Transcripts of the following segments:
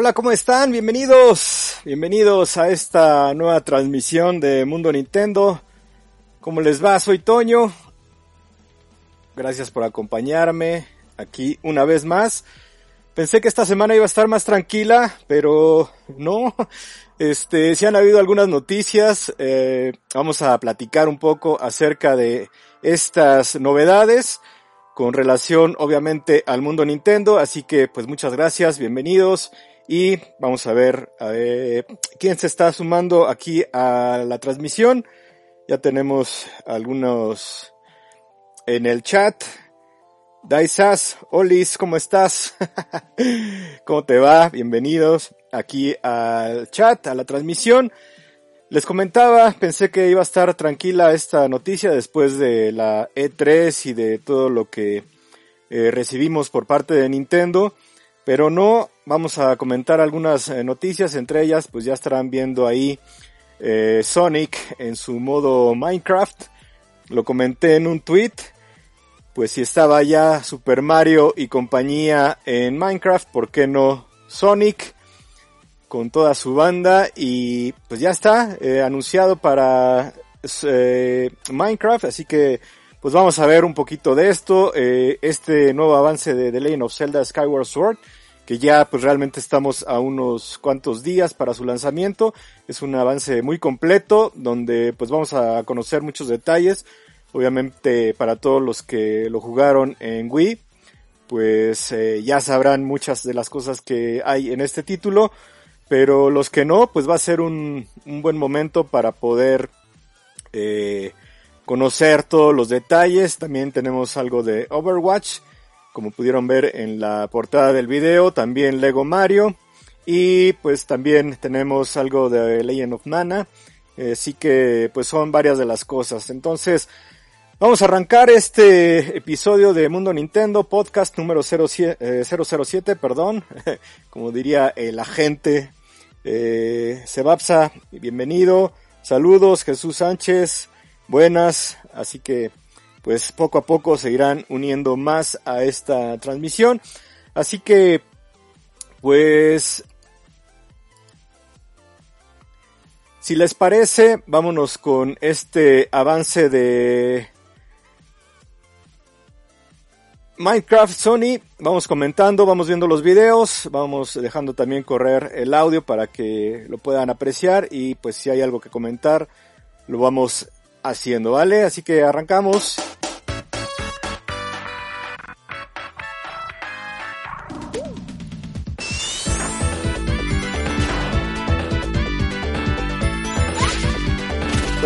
Hola, ¿cómo están? Bienvenidos, bienvenidos a esta nueva transmisión de Mundo Nintendo. ¿Cómo les va? Soy Toño. Gracias por acompañarme aquí una vez más. Pensé que esta semana iba a estar más tranquila, pero no. Este, si han habido algunas noticias, eh, vamos a platicar un poco acerca de estas novedades con relación obviamente al mundo Nintendo. Así que pues muchas gracias, bienvenidos y vamos a ver, ver quién se está sumando aquí a la transmisión. Ya tenemos algunos en el chat. Daisas, Olis, ¿cómo estás? ¿Cómo te va? Bienvenidos aquí al chat, a la transmisión. Les comentaba, pensé que iba a estar tranquila esta noticia después de la E3 y de todo lo que eh, recibimos por parte de Nintendo, pero no, vamos a comentar algunas eh, noticias, entre ellas pues ya estarán viendo ahí eh, Sonic en su modo Minecraft, lo comenté en un tweet, pues si estaba ya Super Mario y compañía en Minecraft, ¿por qué no Sonic? Con toda su banda y pues ya está eh, anunciado para Minecraft, así que pues vamos a ver un poquito de esto, este nuevo avance de The Legend of Zelda Skyward Sword, que ya pues realmente estamos a unos cuantos días para su lanzamiento, es un avance muy completo donde pues vamos a conocer muchos detalles, obviamente para todos los que lo jugaron en Wii, pues eh, ya sabrán muchas de las cosas que hay en este título, pero los que no, pues va a ser un, un buen momento para poder eh, conocer todos los detalles. También tenemos algo de Overwatch, como pudieron ver en la portada del video, también Lego Mario y pues también tenemos algo de Legend of Mana. Eh, sí que pues son varias de las cosas. Entonces, Vamos a arrancar este episodio de Mundo Nintendo, podcast número 07, eh, 007, perdón, como diría el agente eh, Sebapsa, bienvenido, saludos Jesús Sánchez, buenas, así que pues poco a poco se irán uniendo más a esta transmisión, así que pues si les parece, vámonos con este avance de Minecraft Sony, vamos comentando, vamos viendo los videos, vamos dejando también correr el audio para que lo puedan apreciar y pues si hay algo que comentar lo vamos haciendo, ¿vale? Así que arrancamos.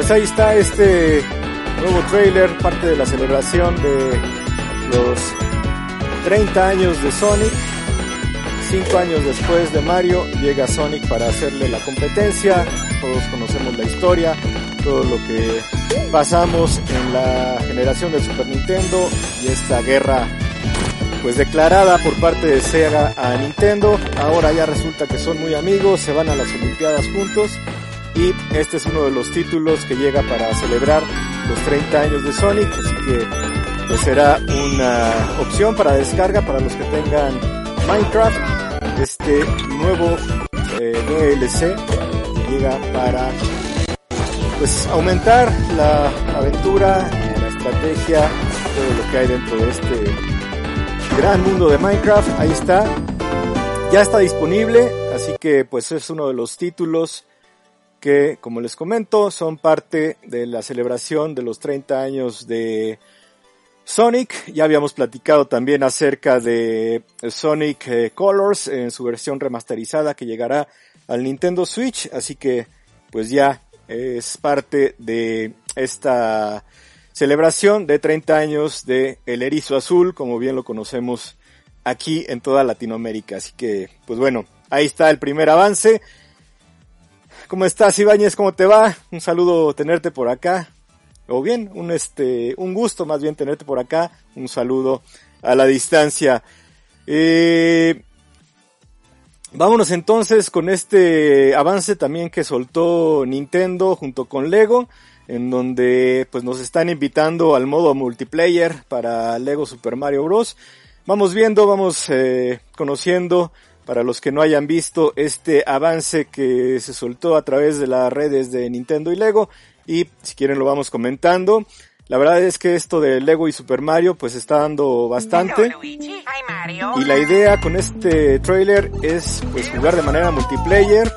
Pues ahí está este nuevo trailer, parte de la celebración de los 30 años de Sonic. 5 años después de Mario llega Sonic para hacerle la competencia. Todos conocemos la historia, todo lo que pasamos en la generación del Super Nintendo y esta guerra pues declarada por parte de Sega a Nintendo. Ahora ya resulta que son muy amigos, se van a las Olimpiadas juntos y este es uno de los títulos que llega para celebrar los 30 años de Sonic, así que pues será una opción para descarga para los que tengan Minecraft. Este nuevo eh, DLC llega para pues aumentar la aventura, la estrategia, todo lo que hay dentro de este gran mundo de Minecraft. Ahí está. Ya está disponible, así que pues es uno de los títulos que, como les comento, son parte de la celebración de los 30 años de Sonic, ya habíamos platicado también acerca de Sonic eh, Colors en su versión remasterizada que llegará al Nintendo Switch, así que pues ya es parte de esta celebración de 30 años de El Erizo Azul, como bien lo conocemos aquí en toda Latinoamérica. Así que, pues bueno, ahí está el primer avance. ¿Cómo estás, Ibáñez? ¿Cómo te va? Un saludo tenerte por acá. O bien, un este, un gusto más bien tenerte por acá. Un saludo a la distancia. Eh, vámonos entonces con este avance también que soltó Nintendo junto con Lego, en donde pues nos están invitando al modo multiplayer para Lego Super Mario Bros. Vamos viendo, vamos eh, conociendo para los que no hayan visto este avance que se soltó a través de las redes de Nintendo y Lego y si quieren lo vamos comentando. La verdad es que esto de Lego y Super Mario pues está dando bastante. Y la idea con este trailer es pues jugar de manera multiplayer,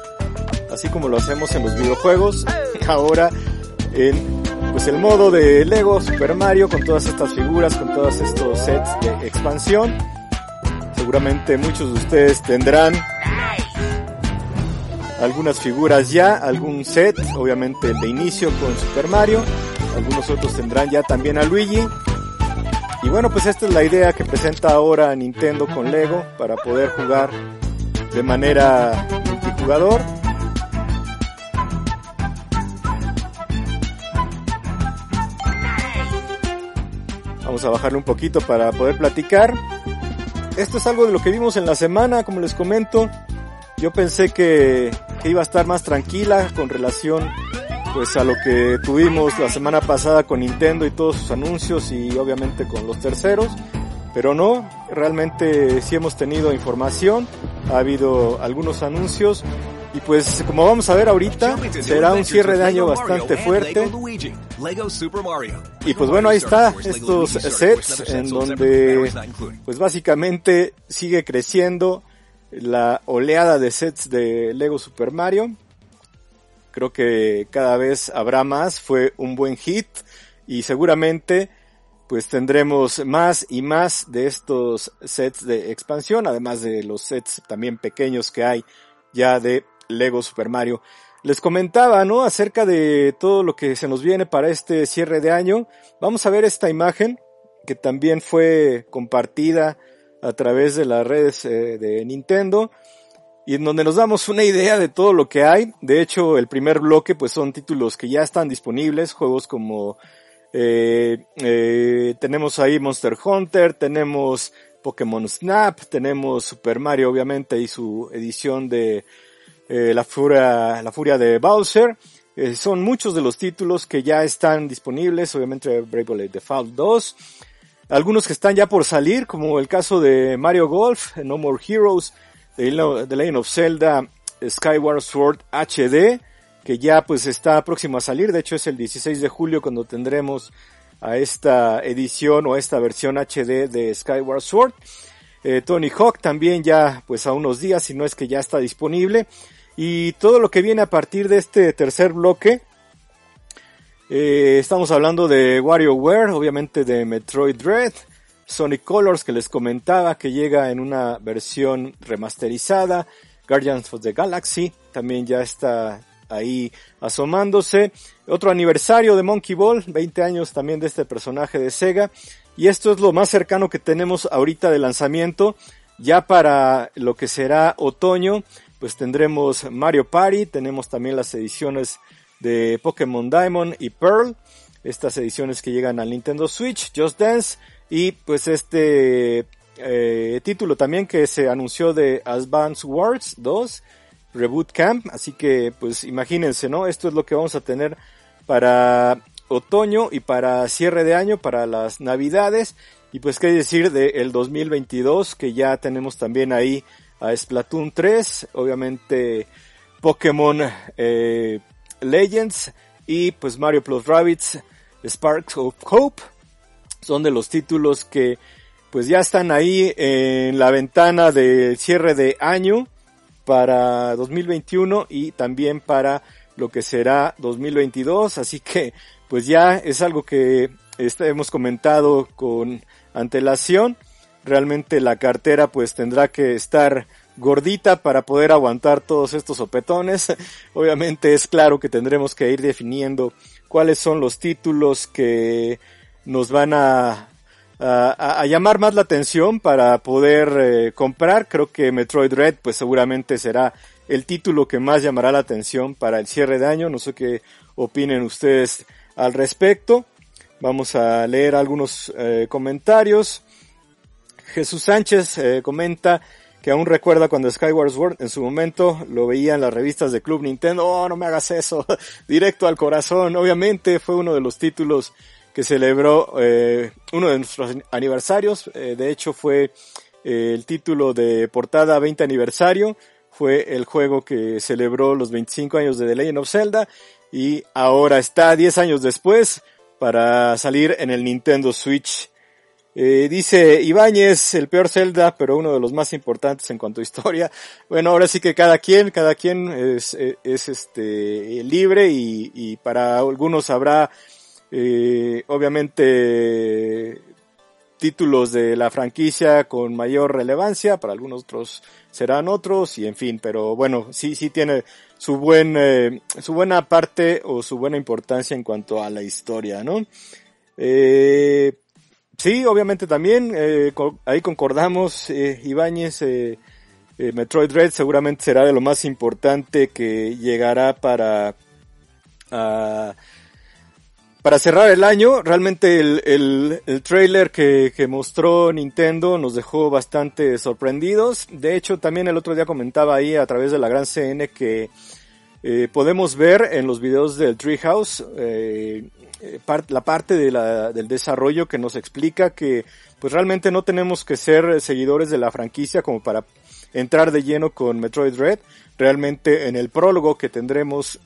así como lo hacemos en los videojuegos. Ahora en pues el modo de Lego Super Mario con todas estas figuras, con todos estos sets de expansión. Seguramente muchos de ustedes tendrán algunas figuras ya, algún set, obviamente el de inicio con Super Mario algunos otros tendrán ya también a Luigi. Y bueno, pues esta es la idea que presenta ahora Nintendo con Lego para poder jugar de manera multijugador. Vamos a bajarle un poquito para poder platicar. Esto es algo de lo que vimos en la semana, como les comento. Yo pensé que, que iba a estar más tranquila con relación pues a lo que tuvimos la semana pasada con Nintendo y todos sus anuncios y obviamente con los terceros, pero no, realmente sí hemos tenido información, ha habido algunos anuncios y pues como vamos a ver ahorita, será un cierre de año bastante fuerte. Y pues bueno, ahí está estos sets en donde pues básicamente sigue creciendo la oleada de sets de Lego Super Mario. Creo que cada vez habrá más. Fue un buen hit y seguramente pues tendremos más y más de estos sets de expansión, además de los sets también pequeños que hay ya de Lego Super Mario. Les comentaba, ¿no? Acerca de todo lo que se nos viene para este cierre de año. Vamos a ver esta imagen que también fue compartida a través de las redes eh, de Nintendo y en donde nos damos una idea de todo lo que hay. De hecho, el primer bloque pues son títulos que ya están disponibles, juegos como eh, eh, tenemos ahí Monster Hunter, tenemos Pokémon Snap, tenemos Super Mario obviamente y su edición de eh, la furia la furia de Bowser. Eh, son muchos de los títulos que ya están disponibles, obviamente Bravely Default 2. Algunos que están ya por salir, como el caso de Mario Golf, No More Heroes, The Legend of Zelda Skyward Sword HD, que ya pues está próximo a salir, de hecho es el 16 de julio cuando tendremos a esta edición o a esta versión HD de Skyward Sword. Eh, Tony Hawk también ya pues a unos días, si no es que ya está disponible. Y todo lo que viene a partir de este tercer bloque, eh, estamos hablando de WarioWare, obviamente de Metroid Dread, Sonic Colors que les comentaba que llega en una versión remasterizada, Guardians of the Galaxy también ya está ahí asomándose, otro aniversario de Monkey Ball, 20 años también de este personaje de Sega, y esto es lo más cercano que tenemos ahorita de lanzamiento, ya para lo que será otoño, pues tendremos Mario Party, tenemos también las ediciones de Pokémon Diamond y Pearl, estas ediciones que llegan al Nintendo Switch, Just Dance, y pues este eh, título también que se anunció de Advance Wars 2, Reboot Camp, así que pues imagínense, ¿no? Esto es lo que vamos a tener para otoño y para cierre de año, para las navidades, y pues qué decir del 2022, que ya tenemos también ahí a Splatoon 3, obviamente Pokémon eh, Legends y pues Mario Plus Rabbits Sparks of Hope, son de los títulos que pues ya están ahí en la ventana de cierre de año para 2021 y también para lo que será 2022, así que pues ya es algo que hemos comentado con antelación. Realmente la cartera pues tendrá que estar gordita para poder aguantar todos estos sopetones. Obviamente es claro que tendremos que ir definiendo cuáles son los títulos que nos van a, a, a llamar más la atención para poder eh, comprar. Creo que Metroid Red pues seguramente será el título que más llamará la atención para el cierre de año. No sé qué opinen ustedes al respecto. Vamos a leer algunos eh, comentarios. Jesús Sánchez eh, comenta que aún recuerda cuando Skyward Sword en su momento lo veía en las revistas de Club Nintendo. Oh, no me hagas eso. Directo al corazón. Obviamente fue uno de los títulos que celebró eh, uno de nuestros aniversarios. Eh, de hecho fue el título de portada 20 aniversario. Fue el juego que celebró los 25 años de The Legend of Zelda y ahora está 10 años después para salir en el Nintendo Switch. Eh, dice Ibáñez, el peor Zelda, pero uno de los más importantes en cuanto a historia. Bueno, ahora sí que cada quien, cada quien es, es este libre y, y para algunos habrá eh, obviamente títulos de la franquicia con mayor relevancia, para algunos otros serán otros y en fin, pero bueno, sí, sí tiene su buen, eh, su buena parte o su buena importancia en cuanto a la historia, ¿no? Eh, sí, obviamente también, eh, ahí concordamos, eh, Ibáñez, eh, eh, Metroid Red seguramente será de lo más importante que llegará para, para cerrar el año, realmente el, el, el trailer que, que, mostró Nintendo nos dejó bastante sorprendidos. De hecho, también el otro día comentaba ahí a través de la gran CN que eh, podemos ver en los videos del Treehouse eh, part, la parte del desarrollo que nos explica que pues realmente no tenemos que ser seguidores de la franquicia como para entrar de lleno con Metroid Red. Realmente en el prólogo que tendremos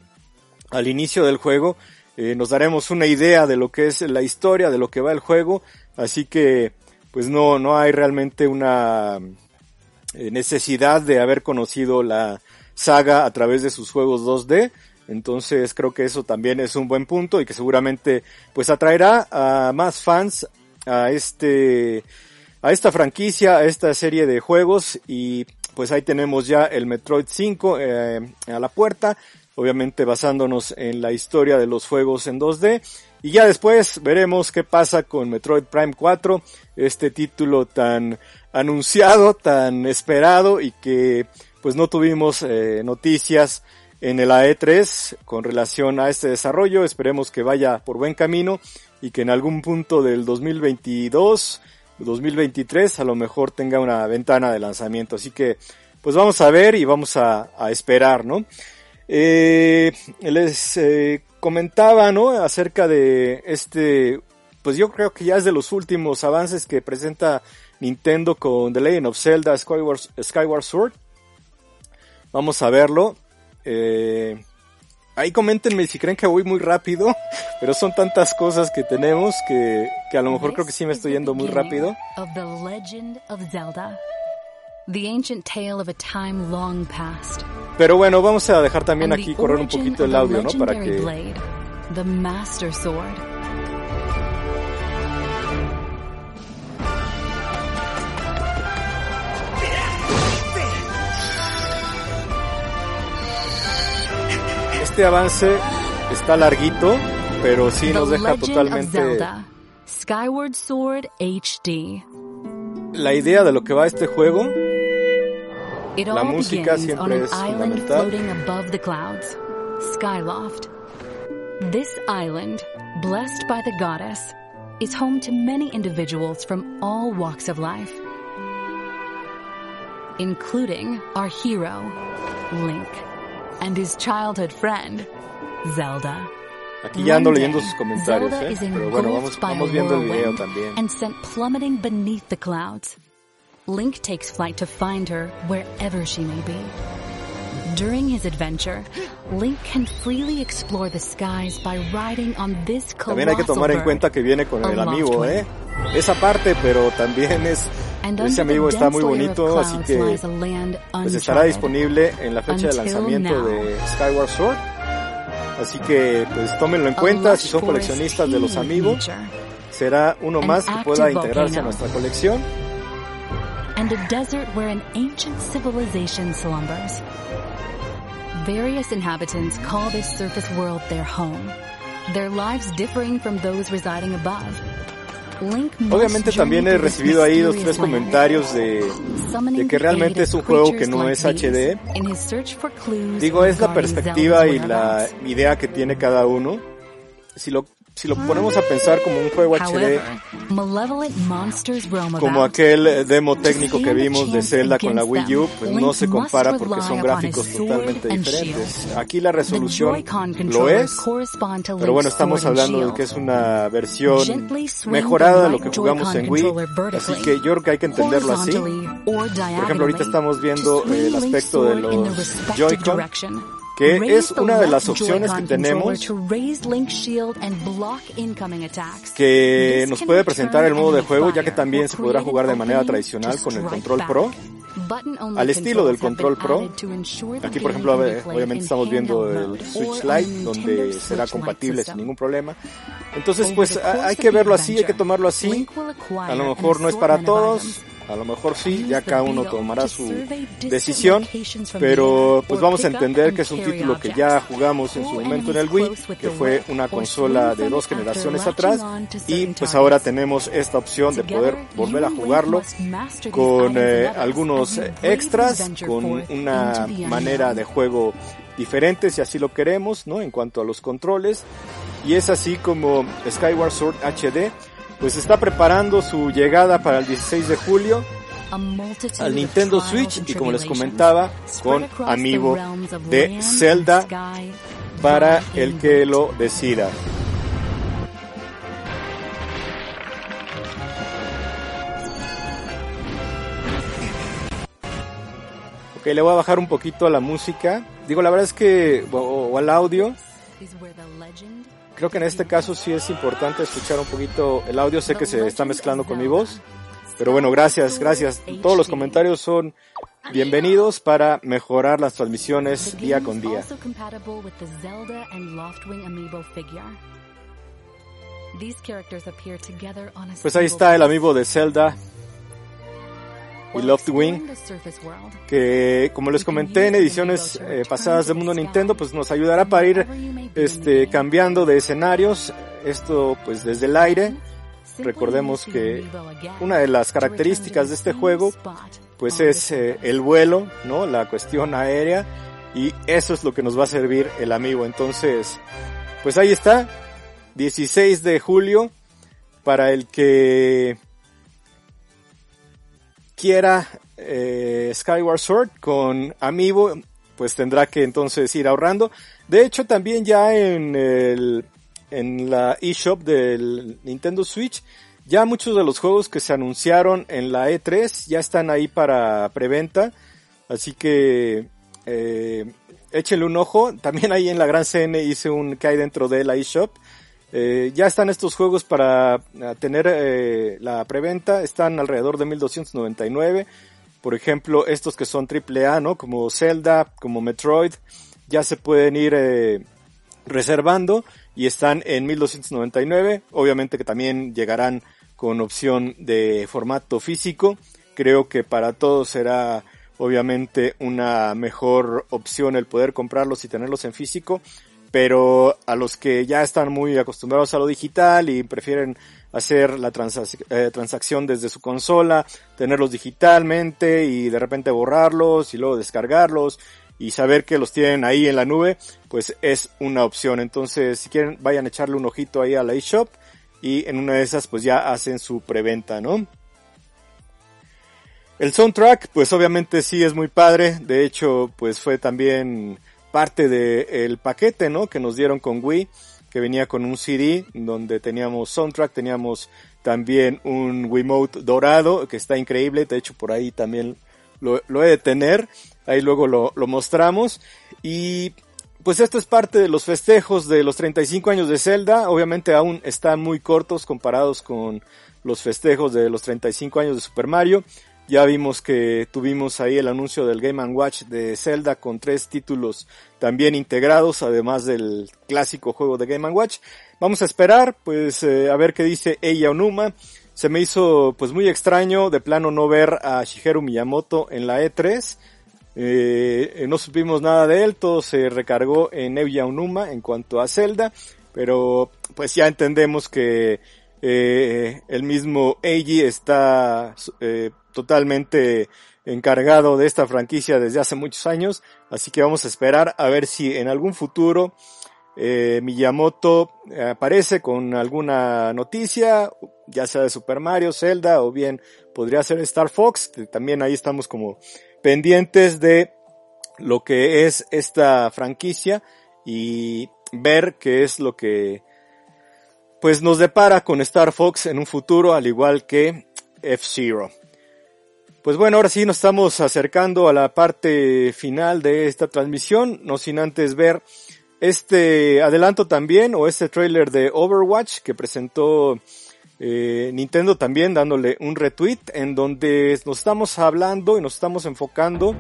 al inicio del juego eh, nos daremos una idea de lo que es la historia, de lo que va el juego, así que pues no, no hay realmente una eh, necesidad de haber conocido la saga a través de sus juegos 2D, entonces creo que eso también es un buen punto y que seguramente pues atraerá a más fans a este a esta franquicia, a esta serie de juegos y pues ahí tenemos ya el Metroid 5 eh, a la puerta obviamente basándonos en la historia de los juegos en 2D. Y ya después veremos qué pasa con Metroid Prime 4, este título tan anunciado, tan esperado y que pues no tuvimos eh, noticias en el AE3 con relación a este desarrollo. Esperemos que vaya por buen camino y que en algún punto del 2022, 2023 a lo mejor tenga una ventana de lanzamiento. Así que pues vamos a ver y vamos a, a esperar, ¿no? Eh, les eh, comentaba, ¿no? Acerca de este, pues yo creo que ya es de los últimos avances que presenta Nintendo con The Legend of Zelda Skyward, Skyward Sword. Vamos a verlo. Eh, ahí coméntenme si creen que voy muy rápido, pero son tantas cosas que tenemos que, que a lo mejor creo que sí me estoy yendo muy rápido. Of the legend of Zelda. The ancient tale of a time long past. Pero bueno, vamos a dejar también aquí correr un poquito el audio, ¿no? Para que... Este avance está larguito, pero sí nos deja totalmente... Skyward Sword HD. La idea de lo que va este juego It La música siempre an es island fundamental. floating above the clouds, Skyloft. This island, blessed by the goddess, is home to many individuals from all walks of life, including our hero, Link, and his childhood friend, Zelda. Aquí ya ando leyendo sus comentarios, Zelda ¿eh? is Pero bueno, vamos, engulfed by vamos viendo el video también. and sent plummeting beneath the clouds. Link takes flight to find her wherever she may be. During his adventure, Link can freely explore the skies by riding on this También hay que tomar en cuenta que viene con el amigo. ¿eh? Esa parte, pero también es... The amigo está muy bonito, así que pues estará disponible en la fecha de lanzamiento de Skyward Sword. Así que pues tómenlo en cuenta si son coleccionistas de los amigos. Será uno más que pueda integrarse a nuestra colección. and a desert where an ancient civilization slumbers. Various inhabitants call this surface world their home, their lives differing from those residing above. Obviamente también he recibido ahí dos, tres comentarios de, que realmente es un juego que no es HD. Digo, es la perspectiva y la idea que tiene cada uno. Si lo, si lo ponemos a pensar como un juego HD, como aquel demo técnico que vimos de Zelda con la Wii U, pues no se compara porque son gráficos totalmente diferentes. Aquí la resolución lo es, pero bueno, estamos hablando de que es una versión mejorada de lo que jugamos en Wii, así que yo creo que hay que entenderlo así. Por ejemplo, ahorita estamos viendo el aspecto de los Joy-Con. Que es una de las opciones que tenemos que nos puede presentar el modo de juego, ya que también se podrá jugar de an manera tradicional con el control. Pro. Al estilo del control Pro. Aquí, por ejemplo, eh, obviamente estamos viendo el Switch Lite, on donde será compatible sin ningún problema. Entonces, pues hay que verlo así, hay que tomarlo así. A lo mejor no es para todos. A lo mejor sí, ya cada uno tomará to su decisión, pero pues vamos a entender que es un título que ya jugamos en su momento en el Wii, que fue una consola de dos generaciones atrás y pues ahora tenemos esta opción de poder volver a jugarlo con eh, algunos eh, extras, con una manera de juego diferente si así lo queremos, ¿no? En cuanto a los controles. Y es así como Skyward Sword HD pues está preparando su llegada para el 16 de julio al Nintendo Switch y como les comentaba con amigo de Zelda para el que lo decida. Ok, le voy a bajar un poquito a la música. Digo, la verdad es que, o, o al audio, Creo que en este caso sí es importante escuchar un poquito el audio. Sé que se está mezclando con mi voz. Pero bueno, gracias, gracias. Todos los comentarios son bienvenidos para mejorar las transmisiones día con día. Pues ahí está el amigo de Zelda y surface world, que como les comenté en ediciones eh, pasadas de Mundo Nintendo, pues nos ayudará para ir este cambiando de escenarios, esto pues desde el aire. Recordemos que una de las características de este juego pues es eh, el vuelo, ¿no? La cuestión aérea y eso es lo que nos va a servir el amigo. Entonces, pues ahí está, 16 de julio para el que quiera eh, Skyward Sword con Amiibo, pues tendrá que entonces ir ahorrando. De hecho, también ya en el en la eShop del Nintendo Switch, ya muchos de los juegos que se anunciaron en la E3 ya están ahí para preventa, así que eh, échenle un ojo. También ahí en la Gran CN hice un que hay dentro de la eShop. Eh, ya están estos juegos para eh, tener eh, la preventa, están alrededor de 1299. Por ejemplo, estos que son AAA, ¿no? Como Zelda, como Metroid, ya se pueden ir reservando y están en 1299. Obviamente que también llegarán con opción de formato físico. Creo que para todos será obviamente una mejor opción el poder comprarlos y tenerlos en físico pero a los que ya están muy acostumbrados a lo digital y prefieren hacer la eh, transacción desde su consola, tenerlos digitalmente y de repente borrarlos y luego descargarlos y saber que los tienen ahí en la nube, pues es una opción. Entonces, si quieren, vayan a echarle un ojito ahí a la eShop y en una de esas pues ya hacen su preventa, ¿no? El soundtrack, pues obviamente sí es muy padre, de hecho, pues fue también parte del paquete, ¿no? Que nos dieron con Wii, que venía con un CD donde teníamos soundtrack, teníamos también un Wiimote dorado, que está increíble, de hecho por ahí también lo, lo he de tener, ahí luego lo, lo mostramos, y pues esto es parte de los festejos de los 35 años de Zelda, obviamente aún están muy cortos comparados con los festejos de los 35 años de Super Mario, ya vimos que tuvimos ahí el anuncio del Game Watch de Zelda con tres títulos también integrados, además del clásico juego de Game Watch. Vamos a esperar, pues, eh, a ver qué dice Eiji Onuma. Se me hizo, pues, muy extraño de plano no ver a Shigeru Miyamoto en la E3. Eh, no supimos nada de él, todo se recargó en Eiji Onuma en cuanto a Zelda. pero pues ya entendemos que eh, el mismo Eiji está eh, totalmente encargado de esta franquicia desde hace muchos años, así que vamos a esperar a ver si en algún futuro eh, Miyamoto aparece con alguna noticia, ya sea de Super Mario, Zelda o bien podría ser Star Fox, también ahí estamos como pendientes de lo que es esta franquicia y ver qué es lo que pues nos depara con Star Fox en un futuro al igual que F-Zero. Pues bueno, ahora sí nos estamos acercando a la parte final de esta transmisión, no sin antes ver este adelanto también o este trailer de Overwatch que presentó eh, Nintendo también dándole un retweet en donde nos estamos hablando y nos estamos enfocando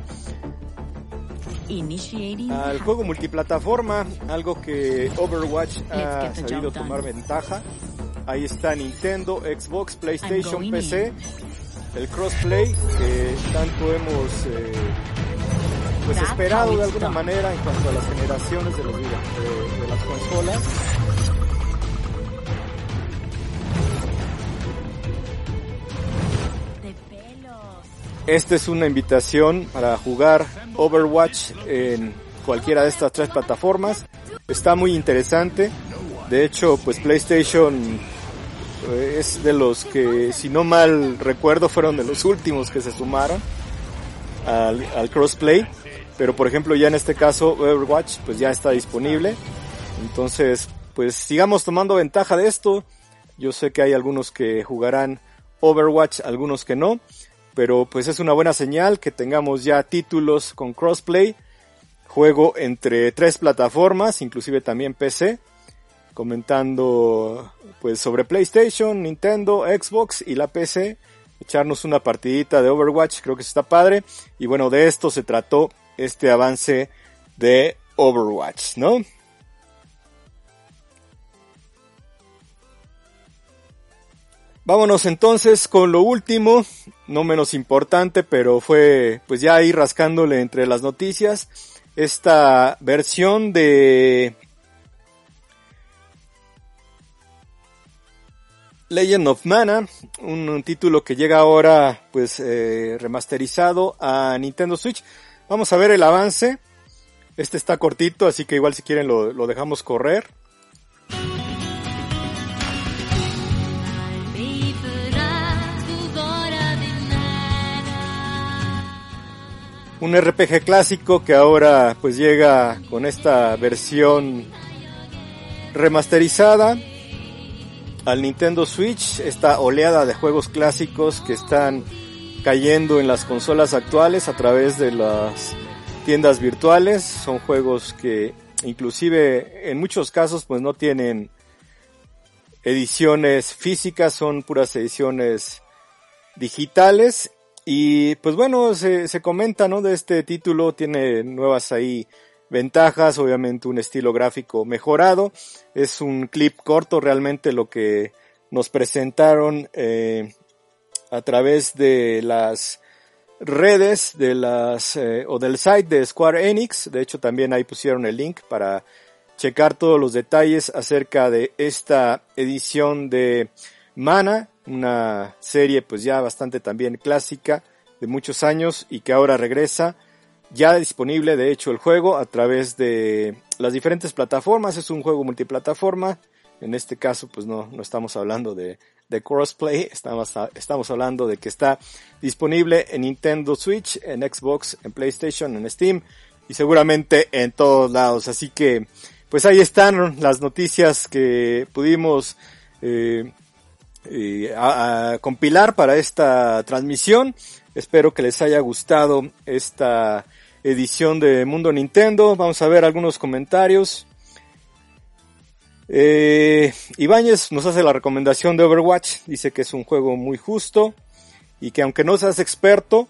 al juego multiplataforma, algo que Overwatch ha sabido tomar ventaja. Ahí está Nintendo, Xbox, PlayStation, PC, el crossplay que tanto hemos eh, pues esperado de alguna manera en cuanto a las generaciones de, los, de, de las consolas. Esta es una invitación para jugar Overwatch en cualquiera de estas tres plataformas. Está muy interesante. De hecho, pues PlayStation eh, es de los que, si no mal recuerdo, fueron de los últimos que se sumaron al, al crossplay. Pero por ejemplo, ya en este caso, Overwatch, pues ya está disponible. Entonces, pues sigamos tomando ventaja de esto. Yo sé que hay algunos que jugarán Overwatch, algunos que no pero pues es una buena señal que tengamos ya títulos con crossplay, juego entre tres plataformas, inclusive también PC, comentando pues sobre PlayStation, Nintendo, Xbox y la PC, echarnos una partidita de Overwatch, creo que está padre, y bueno, de esto se trató este avance de Overwatch, ¿no? Vámonos entonces con lo último, no menos importante, pero fue pues ya ahí rascándole entre las noticias, esta versión de Legend of Mana, un, título que llega ahora pues eh, remasterizado a Nintendo Switch. Vamos a ver el avance. Este está cortito, así que igual si quieren lo, lo dejamos correr. Un RPG clásico que ahora pues llega con esta versión remasterizada al Nintendo Switch, esta oleada de juegos clásicos que están cayendo en las consolas actuales a través de las tiendas virtuales, son juegos que inclusive en muchos casos pues no tienen ediciones físicas, son puras ediciones digitales y pues bueno, se, se comenta, ¿no? De este título, tiene nuevas ahí ventajas, obviamente un estilo gráfico mejorado. Es un clip corto realmente lo que nos presentaron eh, a través de las redes de las eh, o del site de Square Enix. De hecho también ahí pusieron el link para checar todos los detalles acerca de esta edición de Mana, una serie pues ya bastante también clásica de muchos años y que ahora regresa ya disponible de hecho el juego a través de las diferentes plataformas, es un juego multiplataforma, en este caso pues no, no estamos hablando de, de crossplay, estamos, estamos hablando de que está disponible en Nintendo Switch, en Xbox, en PlayStation, en Steam y seguramente en todos lados, así que pues ahí están las noticias que pudimos eh, a, compilar para esta transmisión. Espero que les haya gustado esta edición de Mundo Nintendo. Vamos a ver algunos comentarios. Eh, Ibáñez nos hace la recomendación de Overwatch. Dice que es un juego muy justo y que aunque no seas experto,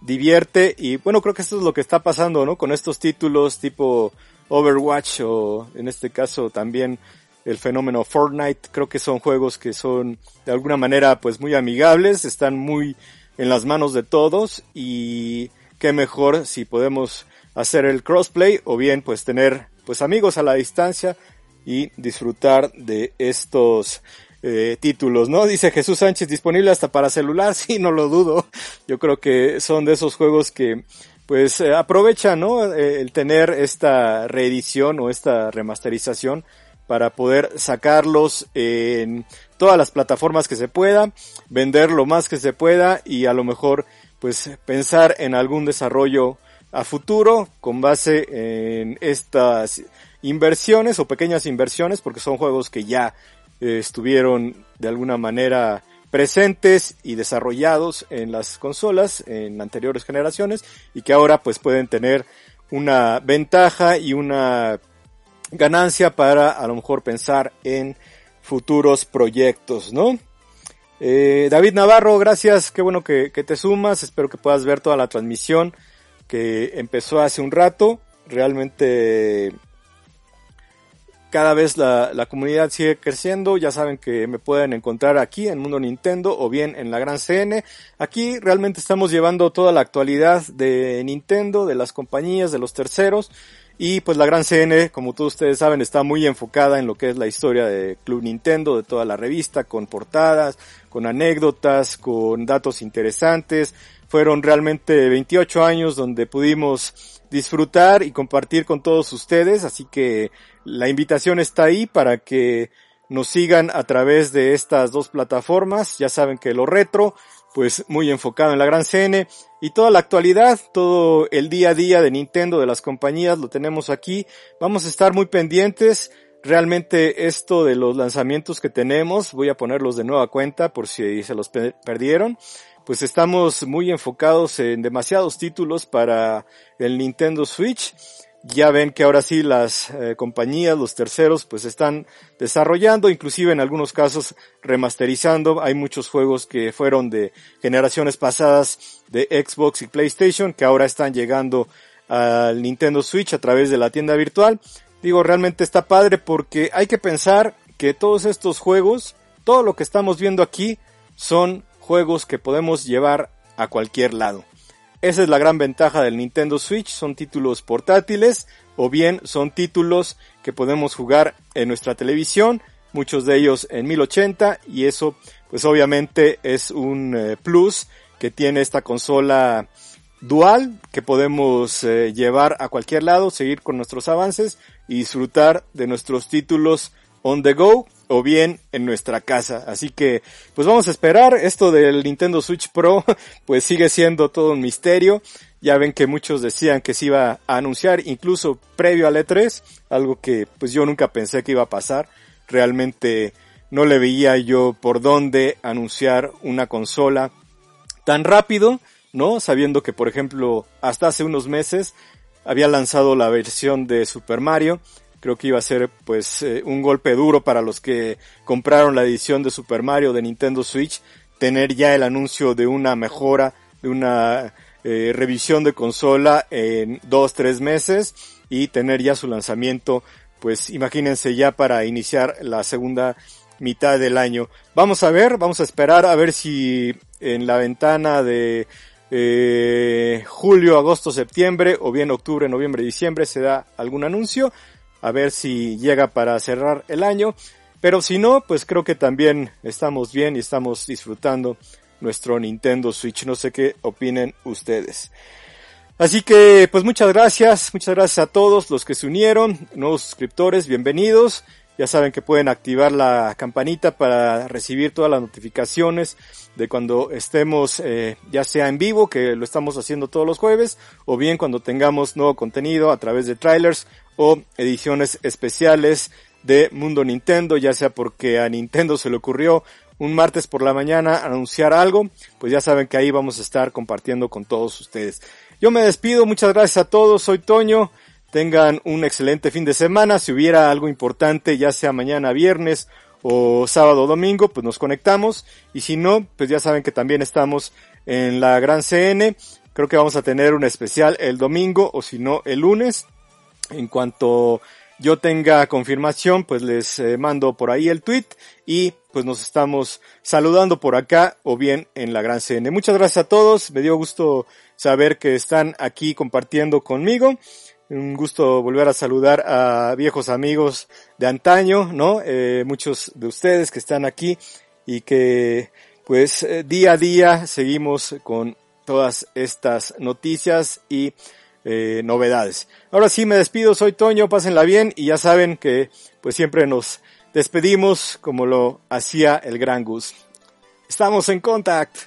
divierte. Y bueno, creo que esto es lo que está pasando, ¿no? Con estos títulos tipo Overwatch o en este caso también el fenómeno Fortnite. Creo que son juegos que son de alguna manera pues muy amigables, están muy en las manos de todos y qué mejor si podemos hacer el crossplay o bien pues tener pues amigos a la distancia y disfrutar de estos eh, títulos, ¿no? Dice Jesús Sánchez, disponible hasta para celular, sí, no lo dudo. Yo creo que son de esos juegos que pues eh, aprovechan, ¿no? Eh, el tener esta reedición o esta remasterización para poder sacarlos en todas las plataformas que se pueda, vender lo más que se pueda y a lo mejor pues pensar en algún desarrollo a futuro con base en estas inversiones o pequeñas inversiones porque son juegos que ya eh, estuvieron de alguna manera presentes y desarrollados en las consolas en anteriores generaciones y que ahora pues pueden tener una ventaja y una ganancia para a lo mejor pensar en futuros proyectos, ¿no? Eh, David Navarro, gracias, qué bueno que, que te sumas, espero que puedas ver toda la transmisión que empezó hace un rato, realmente cada vez la, la, comunidad sigue creciendo. Ya saben que me pueden encontrar aquí en Mundo Nintendo o bien en la Gran CN. Aquí realmente estamos llevando toda la actualidad de Nintendo, de las compañías, de los terceros. Y pues la Gran CN, como todos ustedes saben, está muy enfocada en lo que es la historia de Club Nintendo, de toda la revista, con portadas, con anécdotas, con datos interesantes. Fueron realmente 28 años donde pudimos disfrutar y compartir con todos ustedes, así que la invitación está ahí para que nos sigan a través de estas dos plataformas. Ya saben que lo retro, pues muy enfocado en la gran CN y toda la actualidad, todo el día a día de Nintendo, de las compañías, lo tenemos aquí. Vamos a estar muy pendientes. Realmente esto de los lanzamientos que tenemos, voy a ponerlos de nueva cuenta por si se los perdieron. Pues estamos muy enfocados en demasiados títulos para el Nintendo Switch ya ven que ahora sí las eh, compañías, los terceros, pues están desarrollando, inclusive en algunos casos remasterizando. Hay muchos juegos que fueron de generaciones pasadas de Xbox y PlayStation que ahora están llegando al Nintendo Switch a través de la tienda virtual. Digo, realmente está padre porque hay que pensar que todos estos juegos, todo lo que estamos viendo aquí, son juegos que podemos llevar a cualquier lado. Esa es la gran ventaja del Nintendo Switch, son títulos portátiles o bien son títulos que podemos jugar en nuestra televisión, muchos de ellos en 1080 y eso pues obviamente es un eh, plus que tiene esta consola dual que podemos eh, llevar a cualquier lado, seguir con nuestros avances y disfrutar de nuestros títulos on the go o bien en nuestra casa. Así que, pues vamos a esperar. Esto del Nintendo Switch Pro, pues sigue siendo todo un misterio. Ya ven que muchos decían que se iba a anunciar incluso previo al E3, algo que pues yo nunca pensé que iba a pasar. Realmente no le veía yo por dónde anunciar una consola tan rápido, ¿no? Sabiendo que, por ejemplo, hasta hace unos meses había lanzado la versión de Super Mario creo que iba a ser pues eh, un golpe duro para los que compraron la edición de Super Mario de Nintendo Switch tener ya el anuncio de una mejora de una eh, revisión de consola en dos tres meses y tener ya su lanzamiento pues imagínense ya para iniciar la segunda mitad del año. Vamos a ver vamos a esperar a ver si en la ventana de eh, julio, agosto, septiembre o bien octubre, noviembre, diciembre se da algún anuncio a ver si llega para cerrar el año. Pero si no, pues creo que también estamos bien y estamos disfrutando nuestro Nintendo Switch. No sé qué opinen ustedes. Así que, pues muchas gracias, muchas gracias a todos los que se unieron, nuevos suscriptores, bienvenidos. Ya saben que pueden activar la campanita para recibir todas las notificaciones de cuando estemos eh, ya sea en vivo, que lo estamos haciendo todos los jueves, o bien cuando tengamos nuevo contenido a través de trailers o ediciones especiales de Mundo Nintendo, ya sea porque a Nintendo se le ocurrió un martes por la mañana anunciar algo, pues ya saben que ahí vamos a estar compartiendo con todos ustedes. Yo me despido, muchas gracias a todos, soy Toño, tengan un excelente fin de semana, si hubiera algo importante, ya sea mañana viernes o sábado o domingo, pues nos conectamos, y si no, pues ya saben que también estamos en la Gran CN, creo que vamos a tener un especial el domingo o si no el lunes, en cuanto yo tenga confirmación, pues les eh, mando por ahí el tweet y pues nos estamos saludando por acá o bien en la Gran CN. Muchas gracias a todos, me dio gusto saber que están aquí compartiendo conmigo Un gusto volver a saludar a viejos amigos de antaño, ¿no? Eh, muchos de ustedes que están aquí y que pues eh, día a día seguimos con todas estas noticias y eh, novedades. Ahora sí me despido, soy Toño, pásenla bien y ya saben que pues siempre nos despedimos como lo hacía el Gran Gus. Estamos en contacto.